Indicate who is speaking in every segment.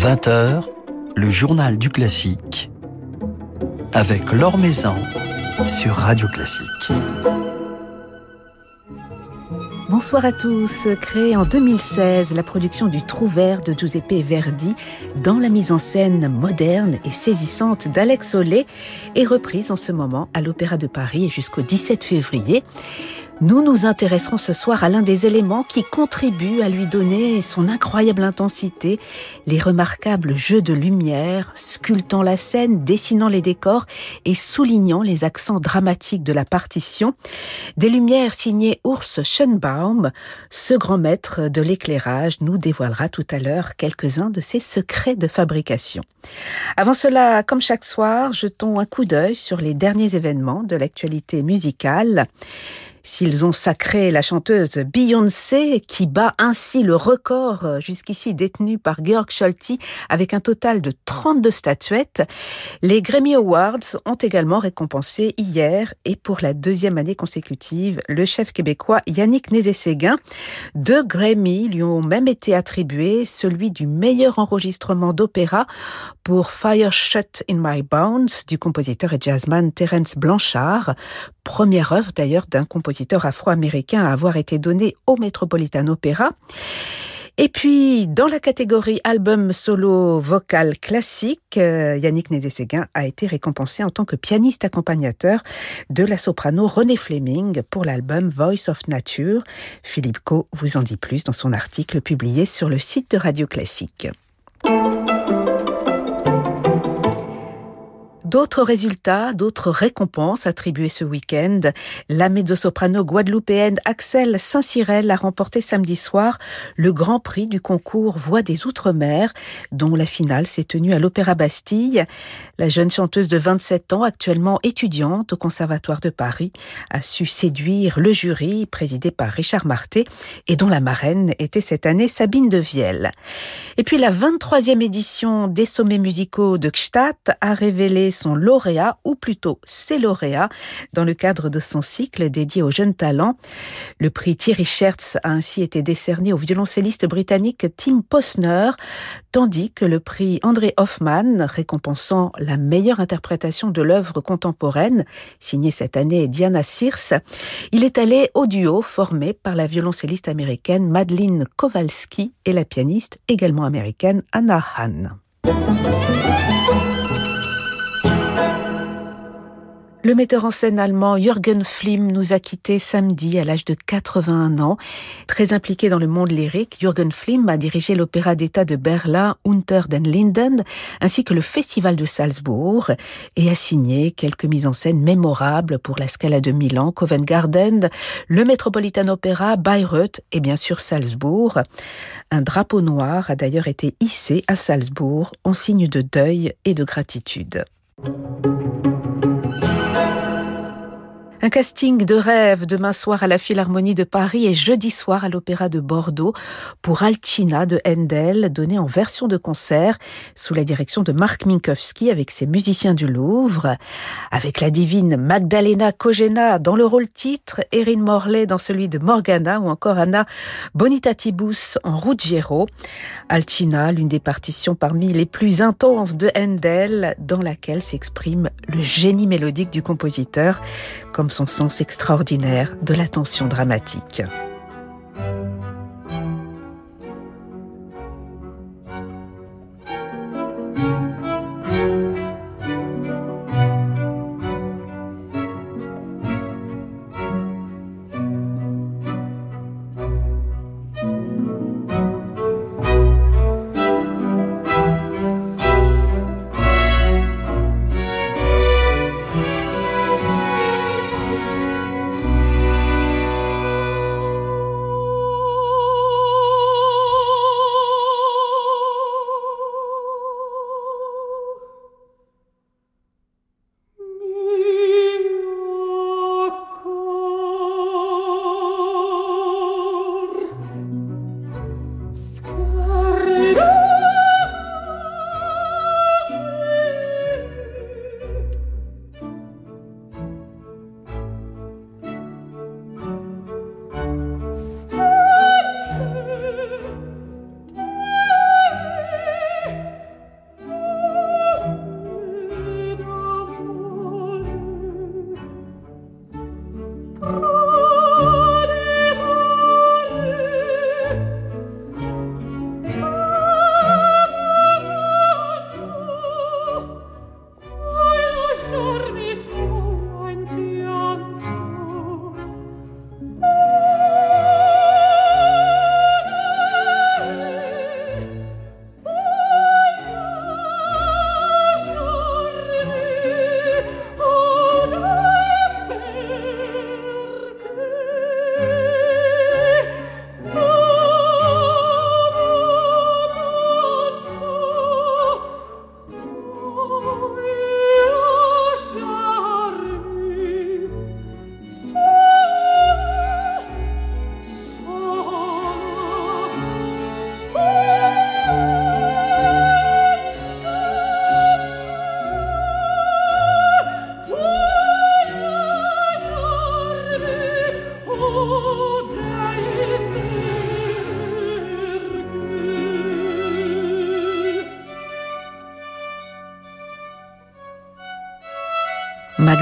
Speaker 1: 20h, le journal du classique avec Laure Maison sur Radio Classique.
Speaker 2: Bonsoir à tous. Créée en 2016, la production du Trou vert de Giuseppe Verdi, dans la mise en scène moderne et saisissante d'Alex Olé, est reprise en ce moment à l'Opéra de Paris jusqu'au 17 février. Nous nous intéresserons ce soir à l'un des éléments qui contribuent à lui donner son incroyable intensité, les remarquables jeux de lumière, sculptant la scène, dessinant les décors et soulignant les accents dramatiques de la partition. Des lumières signées Urs Schönbaum, ce grand maître de l'éclairage nous dévoilera tout à l'heure quelques-uns de ses secrets de fabrication. Avant cela, comme chaque soir, jetons un coup d'œil sur les derniers événements de l'actualité musicale. S'ils ont sacré la chanteuse Beyoncé, qui bat ainsi le record euh, jusqu'ici détenu par Georg Scholti avec un total de 32 statuettes, les Grammy Awards ont également récompensé hier et pour la deuxième année consécutive le chef québécois Yannick Nézé-Séguin. Deux Grammy lui ont même été attribués, celui du meilleur enregistrement d'opéra pour Fire Shut in My Bones du compositeur et jazzman Terence Blanchard, première œuvre d'ailleurs d'un compositeur afro-américain à avoir été donné au Metropolitan Opera. Et puis, dans la catégorie album solo vocal classique, euh, Yannick Nédé-Séguin a été récompensé en tant que pianiste accompagnateur de la soprano René Fleming pour l'album Voice of Nature. Philippe Co vous en dit plus dans son article publié sur le site de Radio Classique. D'autres résultats, d'autres récompenses attribuées ce week-end. La mezzo-soprano guadeloupéenne Axel Saint-Cyrel a remporté samedi soir le Grand Prix du concours Voix des Outre-mer, dont la finale s'est tenue à l'Opéra Bastille. La jeune chanteuse de 27 ans, actuellement étudiante au Conservatoire de Paris, a su séduire le jury présidé par Richard Marté et dont la marraine était cette année Sabine de Vielle. Et puis la 23e édition des sommets musicaux de a révélé son lauréat, ou plutôt ses lauréats, dans le cadre de son cycle dédié aux jeunes talents. Le prix Thierry Schertz a ainsi été décerné au violoncelliste britannique Tim Posner, tandis que le prix André Hoffman, récompensant la meilleure interprétation de l'œuvre contemporaine, signée cette année Diana Sears, il est allé au duo formé par la violoncelliste américaine Madeline Kowalski et la pianiste également américaine Anna Hahn. Le metteur en scène allemand Jürgen Flimm nous a quittés samedi à l'âge de 81 ans. Très impliqué dans le monde lyrique, Jürgen Flimm a dirigé l'opéra d'État de Berlin Unter den Linden ainsi que le Festival de Salzbourg et a signé quelques mises en scène mémorables pour la Scala de Milan, Covent Garden, le Metropolitan Opera, Bayreuth et bien sûr Salzbourg. Un drapeau noir a d'ailleurs été hissé à Salzbourg en signe de deuil et de gratitude. Un casting de rêve demain soir à la Philharmonie de Paris et jeudi soir à l'Opéra de Bordeaux pour Alcina de Handel, donné en version de concert sous la direction de Marc Minkowski avec ses musiciens du Louvre, avec la divine Magdalena Kogena dans le rôle titre, Erin Morley dans celui de Morgana ou encore Anna Bonitatibus en Ruggiero. Alcina, l'une des partitions parmi les plus intenses de Handel, dans laquelle s'exprime le génie mélodique du compositeur, comme son sens extraordinaire de l'attention dramatique.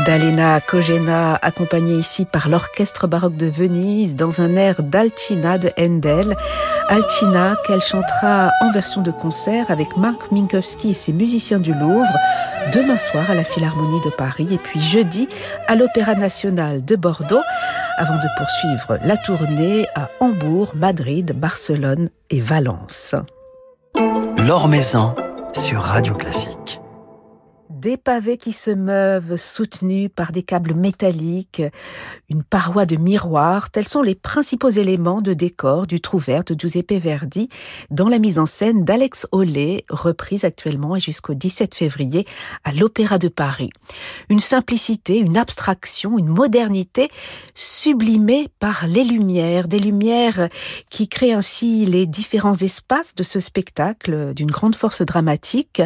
Speaker 2: Magdalena Kogena, accompagnée ici par l'Orchestre baroque de Venise dans un air d'Altina de Handel. Altina qu'elle chantera en version de concert avec Marc Minkowski et ses musiciens du Louvre demain soir à la Philharmonie de Paris et puis jeudi à l'Opéra National de Bordeaux avant de poursuivre la tournée à Hambourg, Madrid, Barcelone et Valence.
Speaker 1: L'Or Maison sur Radio Classique.
Speaker 2: Des pavés qui se meuvent soutenus par des câbles métalliques, une paroi de miroir, tels sont les principaux éléments de décor du trou vert de Giuseppe Verdi dans la mise en scène d'Alex Hollet, reprise actuellement et jusqu'au 17 février à l'Opéra de Paris. Une simplicité, une abstraction, une modernité sublimée par les lumières, des lumières qui créent ainsi les différents espaces de ce spectacle d'une grande force dramatique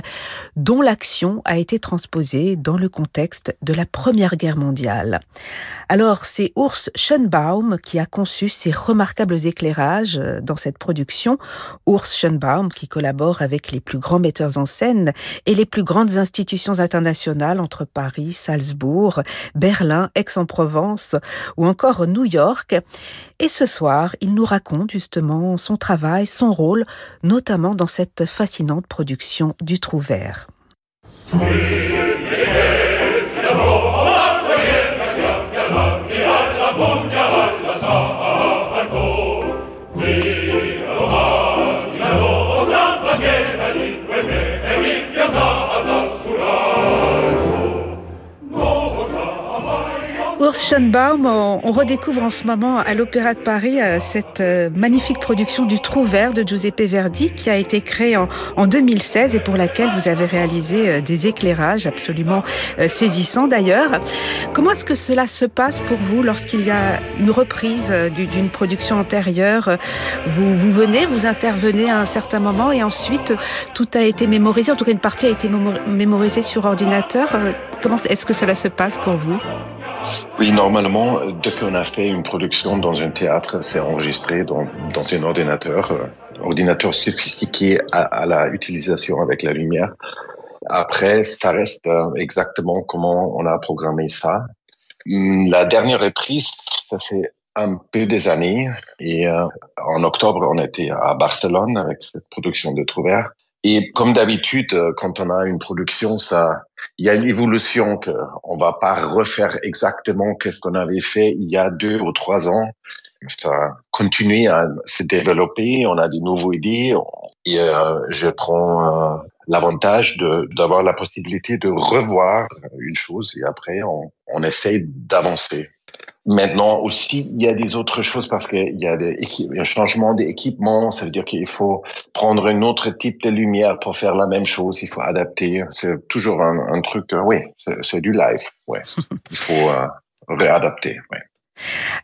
Speaker 2: dont l'action a été transposée dans le contexte de la Première Guerre mondiale. Alors, c'est Urs Schönbaum qui a conçu ces remarquables éclairages euh, dans cette production. Urs Schönbaum qui collabore avec les plus grands metteurs en scène et les plus grandes institutions internationales entre Paris, Salzbourg, Berlin, Aix-en-Provence ou encore New York. Et ce soir, il nous raconte justement son travail, son rôle, notamment dans cette fascinante production du Trou Vert. Screaming On redécouvre en ce moment à l'Opéra de Paris euh, cette euh, magnifique production du Trou vert de Giuseppe Verdi qui a été créée en, 2016 et pour laquelle vous avez réalisé euh, des éclairages absolument saisissants d'ailleurs. Comment est-ce que cela se passe pour vous lorsqu'il y a une reprise d'une production antérieure vous, vous venez, vous intervenez à un certain moment et ensuite tout a été mémorisé, en tout cas une partie a été mémorisée sur ordinateur. Comment est-ce que cela se passe pour vous?
Speaker 3: Oui, normalement, dès qu'on a fait une production dans un théâtre, c'est enregistré dans, dans, un ordinateur, euh, ordinateur sophistiqué à, à, la utilisation avec la lumière. Après, ça reste euh, exactement comment on a programmé ça. Hum, la dernière reprise, ça fait un peu des années. Et euh, en octobre, on était à Barcelone avec cette production de Trouvert. Et comme d'habitude, euh, quand on a une production, ça, il y a une évolution que on va pas refaire exactement qu'est-ce qu'on avait fait il y a deux ou trois ans. Ça continue à se développer. On a des nouveaux idées. Et euh, je prends euh, l'avantage d'avoir la possibilité de revoir une chose et après on, on essaye d'avancer. Maintenant aussi, il y a des autres choses parce qu'il y a des un changement d'équipement. Ça veut dire qu'il faut prendre un autre type de lumière pour faire la même chose. Il faut adapter. C'est toujours un, un truc. Euh, oui, c'est du live. Ouais, il faut euh, réadapter. Ouais.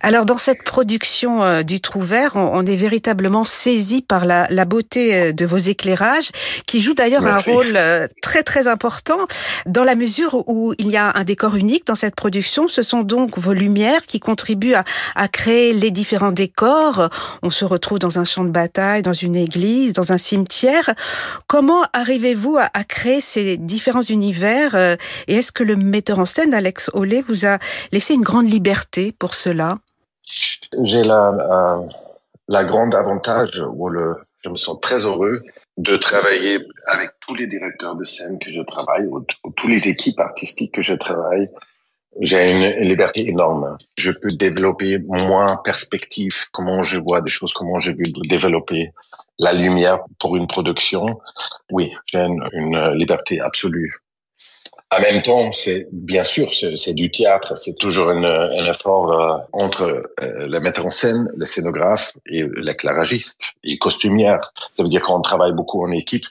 Speaker 2: Alors dans cette production euh, du Trou Vert, on, est véritablement saisi par la, beauté euh, de vos éclairages, qui jouent d'ailleurs un rôle euh, très très important dans la mesure où il y a un décor unique dans cette production. Ce sont donc vos lumières qui contribuent à, créer les différents décors. On se retrouve dans un champ de bataille, dans une église, dans un cimetière. Comment arrivez-vous à, créer ces différents univers Et est-ce que le metteur en scène, Alex Ollet, vous a laissé une grande liberté pour
Speaker 3: J'ai la, grande avantage, ou je me sens très heureux de travailler avec tous les directeurs de scène que je travaille, ou, ou toutes les équipes artistiques que je travaille. J'ai une liberté énorme. Je peux développer moins perspective, comment je vois des choses, comment je veux développer la lumière pour une production. Oui, j'ai une liberté absolue. En même temps, c'est bien sûr, c'est du théâtre. C'est toujours un, effort euh, entre euh, le metteur en scène, le scénographe et l'éclairagiste et costumière. Ça veut dire qu'on travaille beaucoup en équipe.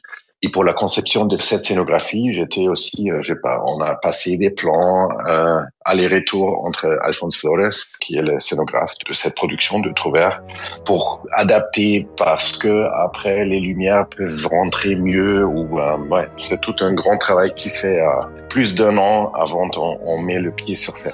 Speaker 3: Et pour la conception de cette scénographie, j'étais aussi, euh, je sais pas, on a passé des plans euh, aller-retour entre Alphonse Flores, qui est le scénographe de cette production de Trouvert, pour adapter parce que après les lumières peuvent rentrer mieux. Ou euh, ouais, c'est tout un grand travail qui se fait à plus d'un an avant qu'on on met le pied sur scène.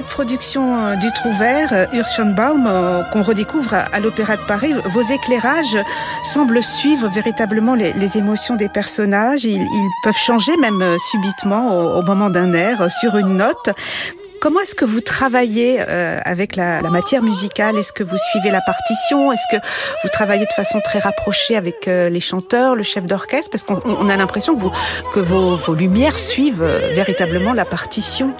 Speaker 2: Cette production euh, du Trouvert, euh, Urschenbaum, euh, qu'on redécouvre à, l'Opéra de Paris, vos éclairages semblent suivre véritablement les, émotions des personnages. Ils, peuvent changer même subitement au, moment d'un air, sur une note. Comment est-ce que vous travaillez avec la, matière musicale? Est-ce que vous suivez la partition? Est-ce que vous travaillez de façon très rapprochée avec les chanteurs, le chef d'orchestre? Parce qu'on a l'impression que, vos lumières suivent véritablement la partition.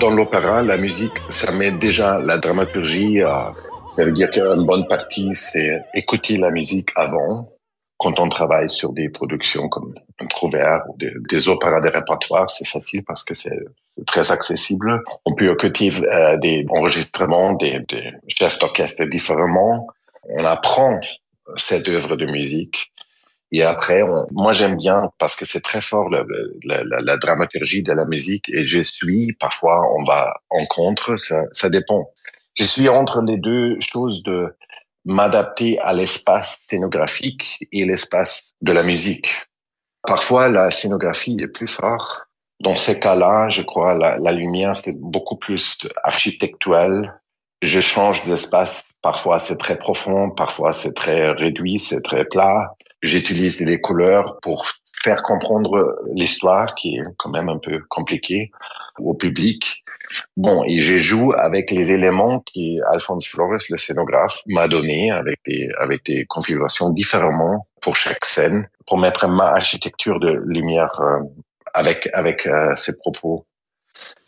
Speaker 3: Dans l'opéra, la musique, ça met déjà la dramaturgie à... Ça veut dire qu'une bonne partie, c'est écouter la musique avant, quand on travaille sur des productions comme un Trouvert ou des, opéras de répertoire, c'est facile parce que c'est très accessible. On peut écouter euh, des enregistrements des chefs d'orchestre différemment. On apprend cette œuvre de musique et après, moi j'aime bien parce que c'est très fort la, dramaturgie de la musique et je suis parfois on va en contre, ça, ça dépend. Je suis entre les deux choses de m'adapter à l'espace scénographique et l'espace de la musique. Parfois la scénographie est plus forte. Dans ces cas-là, je crois la, la lumière c'est beaucoup plus architectuel. Je change d'espace. Parfois c'est très profond, parfois c'est très réduit, c'est très plat. J'utilise les couleurs pour faire comprendre l'histoire qui est quand même un peu compliquée au public. Bon, et je joue avec les éléments qui Alphonse Flores, le scénographe, m'a donné avec des, avec des configurations différemment pour chaque scène, pour mettre ma architecture de lumière euh, avec, avec euh, ses propos.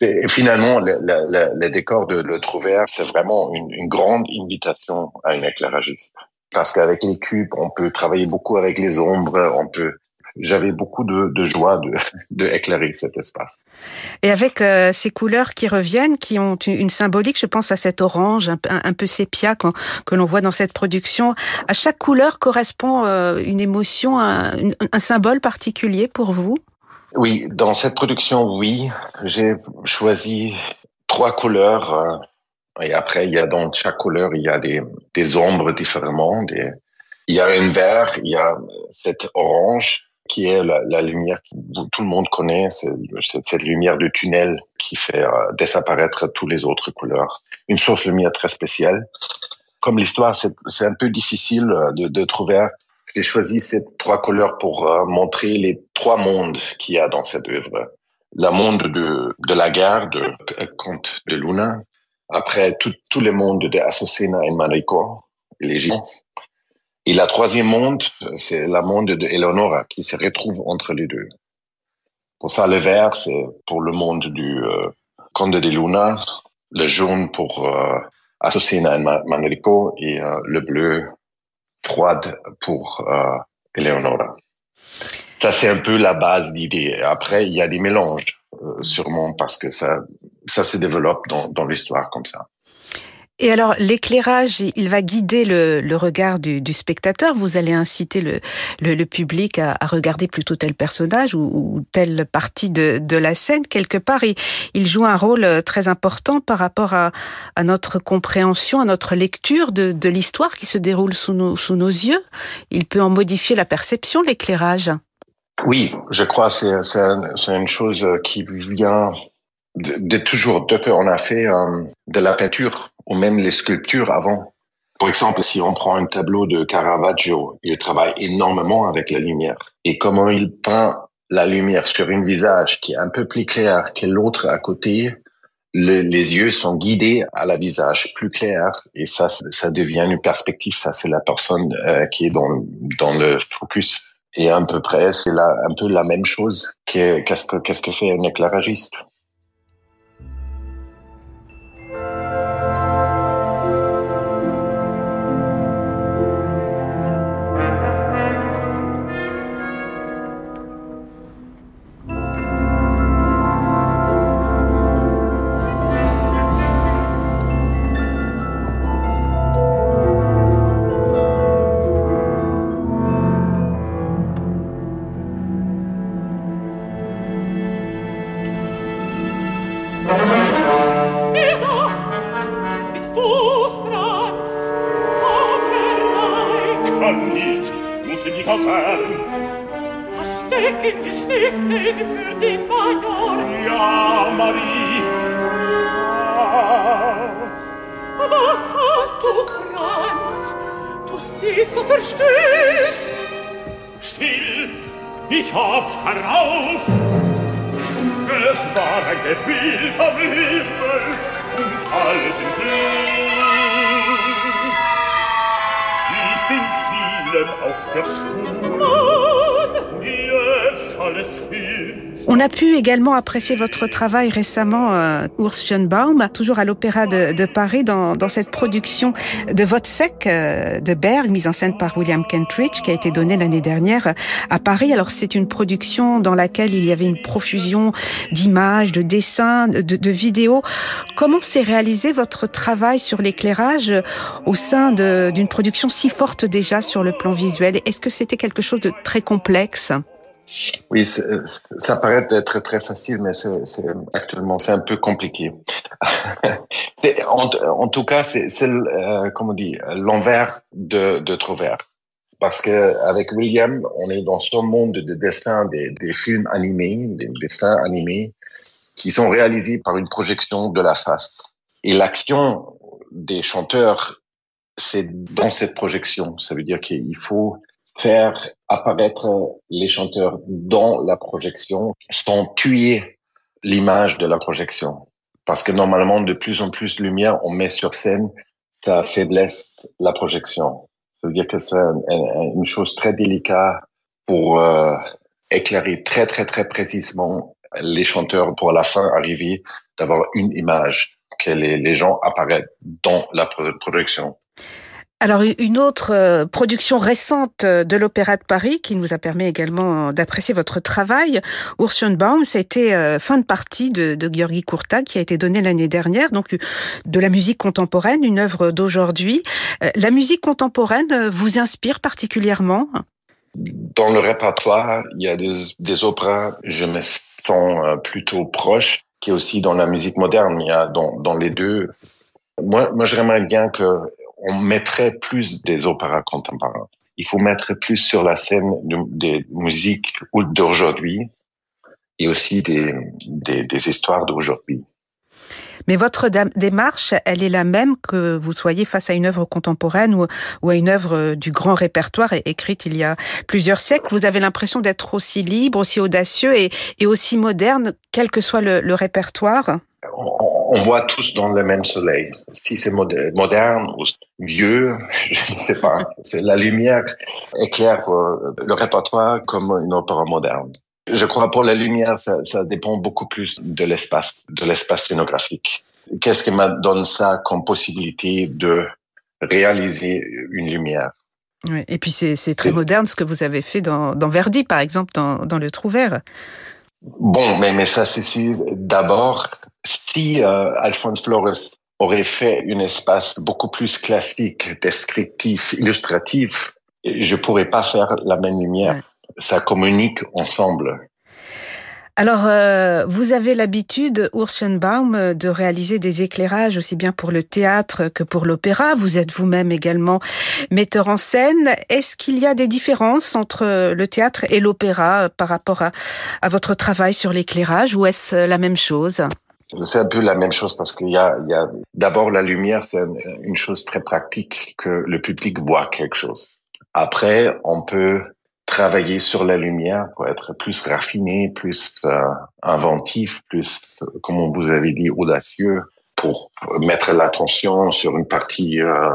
Speaker 3: Et finalement, le, le, le, décor de Le Trouvert, c'est vraiment une, une grande invitation à une éclairagiste parce qu'avec les cubes, on peut travailler beaucoup avec les ombres, on peut j'avais beaucoup de, de joie de, de, éclairer cet espace.
Speaker 2: Et avec euh, ces couleurs qui reviennent, qui ont une, symbolique, je pense à cet orange un, un, peu sépia que l'on voit dans cette production. À chaque couleur correspond euh, une émotion, un, un, symbole particulier pour vous?
Speaker 3: Oui, dans cette production, oui. J'ai choisi trois couleurs. Euh, et après, il y a dans chaque couleur, il y a des, des ombres différemment. Des... Il y a un vert, il y a cette orange qui est la, la lumière que tout le monde connaît, c'est cette lumière de tunnel qui fait euh, disparaître toutes les autres couleurs. Une source lumière très spéciale. Comme l'histoire, c'est un peu difficile euh, de, de trouver. J'ai choisi ces trois couleurs pour euh, montrer les trois mondes qu'il y a dans cette œuvre. Le monde de, de la guerre de Comte de Luna, après, tout, tout le monde de Asocena et Manrico, les géants. Et la troisième monde, c'est la monde de Eleonora qui se retrouve entre les deux. Pour ça, le vert, c'est pour le monde du euh, Conde de Luna, le jaune pour euh, et Manrico et euh, le bleu froide pour euh, Eleonora. Ça, c'est un peu la base d'idée. Après, il y a des mélanges, euh, sûrement, parce que ça, ça se développe dans, dans l'histoire comme ça.
Speaker 2: Et alors, l'éclairage, il va guider le, le regard du, du, spectateur. Vous allez inciter le, le, le public à, à, regarder plutôt tel personnage ou, ou telle partie de, de, la scène. Quelque part, il, il, joue un rôle très important par rapport à, à notre compréhension, à notre lecture de, de l'histoire qui se déroule sous nos, sous nos yeux. Il peut en modifier la perception, l'éclairage.
Speaker 3: Oui, je crois que c'est une chose qui vient de, de toujours, dès qu'on a fait euh, de la peinture ou même les sculptures avant. Par exemple, si on prend un tableau de Caravaggio, il travaille énormément avec la lumière. Et comment il peint la lumière sur un visage qui est un peu plus clair que l'autre à côté, le, les yeux sont guidés à la visage plus clair et ça, ça devient une perspective. Ça, c'est la personne euh, qui est dans, dans le focus. Et à peu près, c'est un peu la même chose qu'est-ce que, qu'est-ce que fait un éclairagiste.
Speaker 4: So verstößt. Still, ich hab's heraus. Es war ein Gebild am Himmel und alles in Blut. Ich bin vielen auf der Spur.
Speaker 2: On a pu également apprécier votre travail récemment, euh, Urs Schönbaum, toujours à l'Opéra de, de, Paris, dans, dans, cette production de Wozzeck euh, de Berg, mise en scène par William Kentridge, qui a été donnée l'année dernière à Paris. Alors c'est une production dans laquelle il y avait une profusion d'images, de dessins, de, de vidéos. Comment s'est réalisé votre travail sur l'éclairage au sein d'une production si forte déjà sur le plan visuel? Est-ce que c'était quelque chose de très complexe?
Speaker 3: Oui, ça paraît être très facile, mais c'est, actuellement c'est un peu compliqué. en, en, tout cas, c'est, euh, comment on dit l'envers de, de Trouvert, parce que avec William, on est dans ce monde de dessin des, des films animés, des dessins animés qui sont réalisés par une projection de la face. Et l'action des chanteurs, c'est dans cette projection. Ça veut dire qu'il faut faire apparaître les chanteurs dans la projection sans tuer l'image de la projection. Parce que normalement, de plus en plus de lumière on met sur scène, ça faiblesse la projection. Ça veut dire que c'est une chose très délicate pour euh, éclairer très, très, très précisément les chanteurs pour à la fin arriver d'avoir une image, que les, les gens apparaissent dans la projection.
Speaker 2: Alors une autre euh, production récente euh, de l'Opéra de Paris qui nous a permis également d'apprécier votre travail, Baum, ça a été euh, fin de partie de, de Georgi Kurta qui a été donnée l'année dernière, donc de la musique contemporaine, une œuvre d'aujourd'hui. La musique contemporaine vous inspire particulièrement?
Speaker 3: Dans le répertoire, il y a des, opéras, je me sens plutôt proche, qui est aussi dans la musique moderne. Il y a dans, dans les deux. Moi, moi j'aimerais bien que on mettrait plus des opéras contemporains. Il faut mettre plus sur la scène des musiques d'aujourd'hui et aussi des, des, histoires d'aujourd'hui.
Speaker 2: Mais votre démarche, elle est la même que vous soyez face à une œuvre contemporaine ou, ou à une œuvre du grand répertoire écrite il y a plusieurs siècles. Vous avez l'impression d'être aussi libre, aussi audacieux et, et, aussi moderne, quel que soit le répertoire?
Speaker 3: On, voit tous dans le même soleil. Si c'est moderne ou vieux, je ne sais pas. C'est la lumière éclaire euh, le répertoire comme une opéra moderne. Je crois pour la lumière, ça, ça dépend beaucoup plus de l'espace, de l'espace scénographique. Qu'est-ce qui me donne ça comme possibilité de réaliser une lumière?
Speaker 2: Oui, et puis c'est très moderne ce que vous avez fait dans, dans Verdi, par exemple, dans, dans Le Trou Vert.
Speaker 3: Bon, mais, mais ça, c'est d'abord si euh, Alphonse Flores aurait fait un espace beaucoup plus classique, descriptif, illustratif, je pourrais pas faire la même lumière. Ça communique ensemble.
Speaker 2: Alors, euh, vous avez l'habitude, Urschenbaum, de réaliser des éclairages aussi bien pour le théâtre que pour l'opéra. Vous êtes vous-même également metteur en scène. Est-ce qu'il y a des différences entre le théâtre et l'opéra par rapport à, à votre travail sur l'éclairage ou est-ce la même chose?
Speaker 3: C'est un peu la même chose parce qu'il y a, il y a d'abord la lumière, c'est une chose très pratique que le public voit quelque chose. Après, on peut travailler sur la lumière pour être plus raffiné, plus euh, inventif, plus, comme vous avez dit, audacieux, pour mettre l'attention sur une partie euh,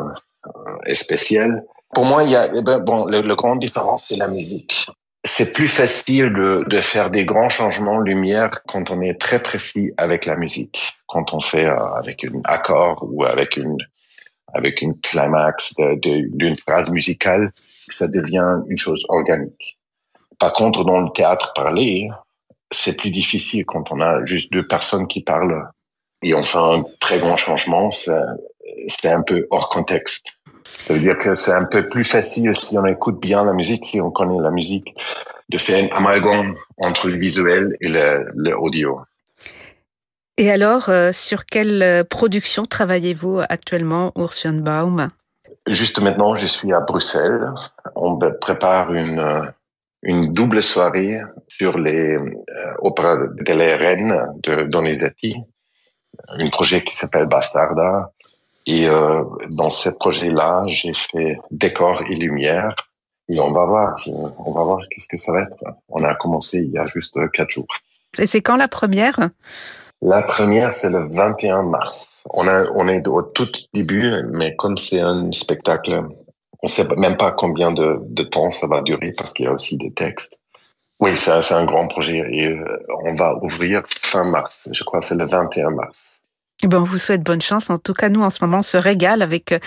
Speaker 3: euh spéciale. Pour moi, il y a, eh ben, bon, le, le grand différence, c'est la musique c'est plus facile de, de, faire des grands changements lumière quand on est très précis avec la musique, quand on fait euh, avec un accord ou avec une avec une climax d'une phrase musicale, ça devient une chose organique. Par contre, dans le théâtre parlé, c'est plus difficile quand on a juste deux personnes qui parlent et on fait un très grand changement, c'est un peu hors contexte. Ça veut dire que c'est un peu plus facile si on écoute bien la musique, si on connaît la musique, de faire un amalgame entre le visuel et l'audio.
Speaker 2: Et alors, euh, sur quelle euh, production travaillez-vous actuellement, Urs Baum?
Speaker 3: Juste maintenant, je suis à Bruxelles. On prépare une, euh, une double soirée sur les euh, opéras de la reine de Donizetti, un projet qui s'appelle Bastarda, Et euh, dans ce projet-là, j'ai fait décor et lumière. Et on va voir, on va voir qu'est-ce que ça va être. On a commencé il y a juste quatre jours.
Speaker 2: Et c'est quand la première?
Speaker 3: La première, c'est le 21 mars. On, a, on est au tout début, mais comme c'est un spectacle, on sait même pas combien de, de temps ça va durer parce qu'il y a aussi des textes. Oui, c'est un grand projet et euh, on va ouvrir fin mars. Je crois que c'est le 21 mars.
Speaker 2: Eh ben, on vous souhaite bonne chance. En tout cas, nous, en ce moment, on se régale avec euh,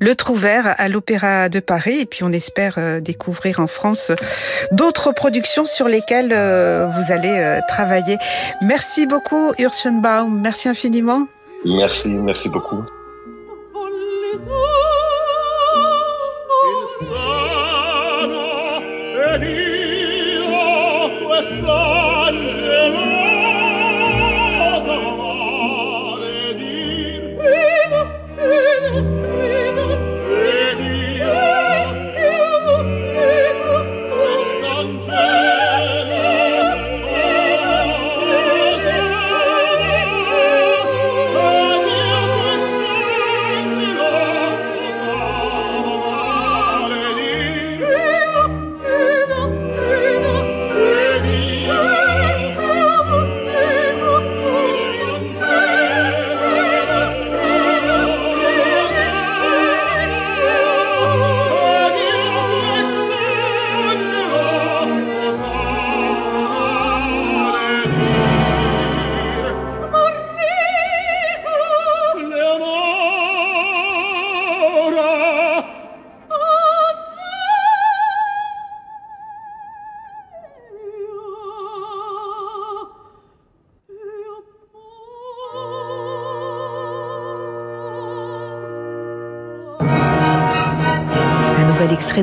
Speaker 2: le Trouvert à l'Opéra de Paris. Et puis, on espère euh, découvrir en France d'autres productions sur lesquelles vous allez travailler. Merci beaucoup, Urschenbaum. Merci infiniment.
Speaker 3: Merci, merci beaucoup.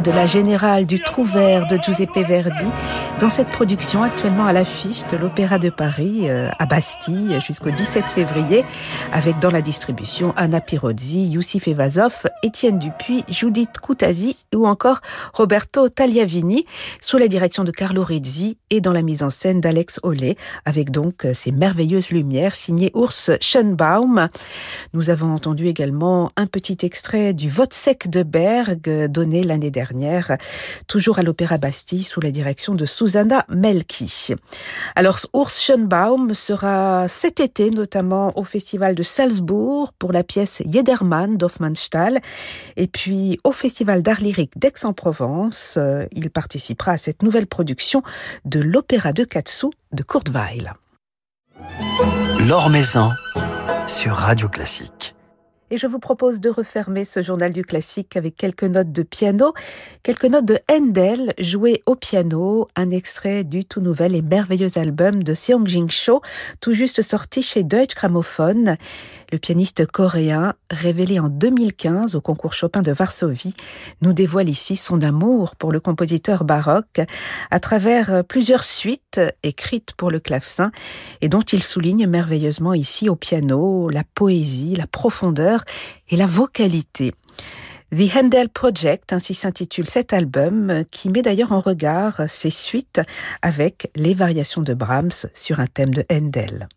Speaker 2: De la Générale du Trouvert de Giuseppe Verdi dans cette production actuellement à l'affiche de l'Opéra de Paris euh, à Bastille jusqu'au 17 février avec dans la distribution Anna Pirozzi, Youssif Evazov, Étienne Dupuis, Judith Koutazi ou encore Roberto Tagliavini sous la direction de Carlo Rizzi et dans la mise en scène d'Alex Ollet avec donc euh, ces merveilleuses lumières signées Urs Schönbaum. Nous avons entendu également un petit extrait du Vote de Berg donné l'année dernière, toujours à l'Opéra Bastille sous la direction de Susanna Melki. Alors, Urs Schönbaum sera cet été notamment au Festival de Salzbourg pour la pièce Jedermann d'Hoffmannsthal et puis au Festival d'art lyrique d'Aix-en-Provence. Euh, il participera à cette nouvelle production de l'Opéra de Katsu de Kurt Weill.
Speaker 1: Sur Radio Classique
Speaker 2: et je vous propose de refermer ce journal du classique avec quelques notes de piano, quelques notes de Handel jouées au piano, un extrait du tout nouvel et merveilleux album de Seong Jing Cho, tout juste sorti chez Deutsche Grammophon. Le pianiste coréen, révélé en 2015 au concours Chopin de Varsovie, nous dévoile ici son amour pour le compositeur baroque à travers plusieurs suites écrites pour le clavecin et dont il souligne merveilleusement ici au piano la poésie, la profondeur et la vocalité. The Handel Project, ainsi s'intitule cet album, qui met d'ailleurs en regard ses suites avec les variations de Brahms sur un thème de Handel.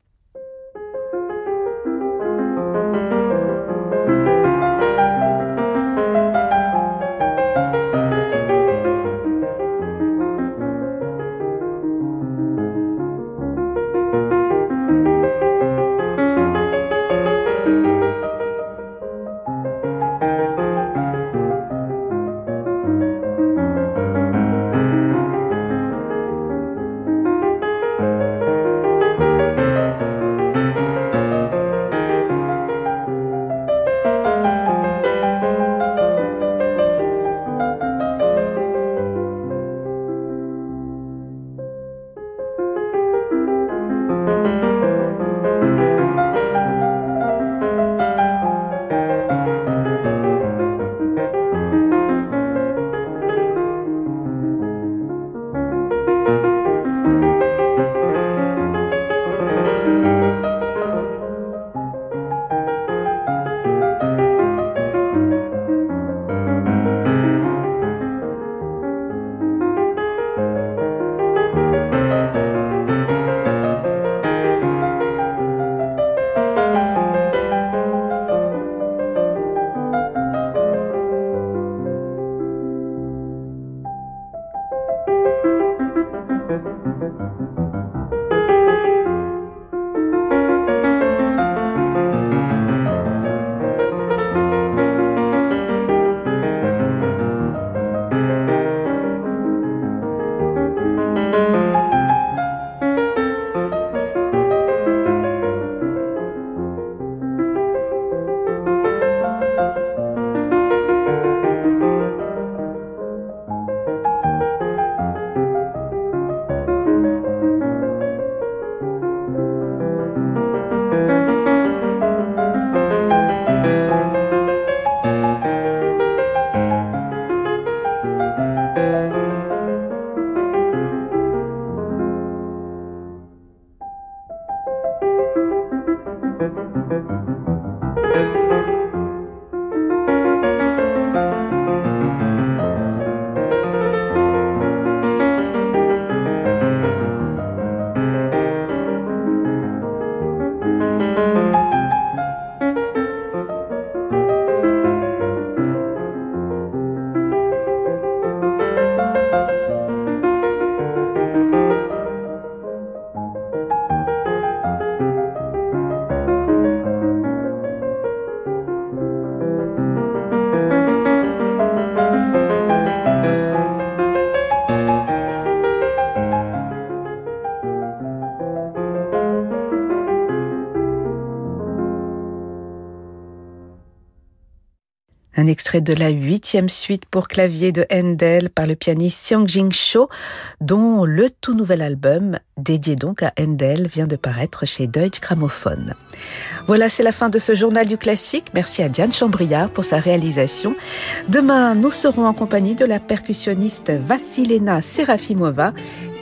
Speaker 2: Un extrait de la huitième suite pour clavier de Handel par le pianiste Xiang Jing Cho, dont le tout nouvel album, dédié donc à Handel, vient de paraître chez Deutsche Grammophon. Voilà, c'est la fin de ce journal du classique. Merci à Diane Chambriard pour sa réalisation. Demain, nous serons en compagnie de la percussionniste Vassilena Serafimova.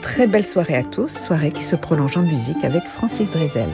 Speaker 2: Très belle soirée à tous, soirée qui se prolonge en musique avec Francis Drezel.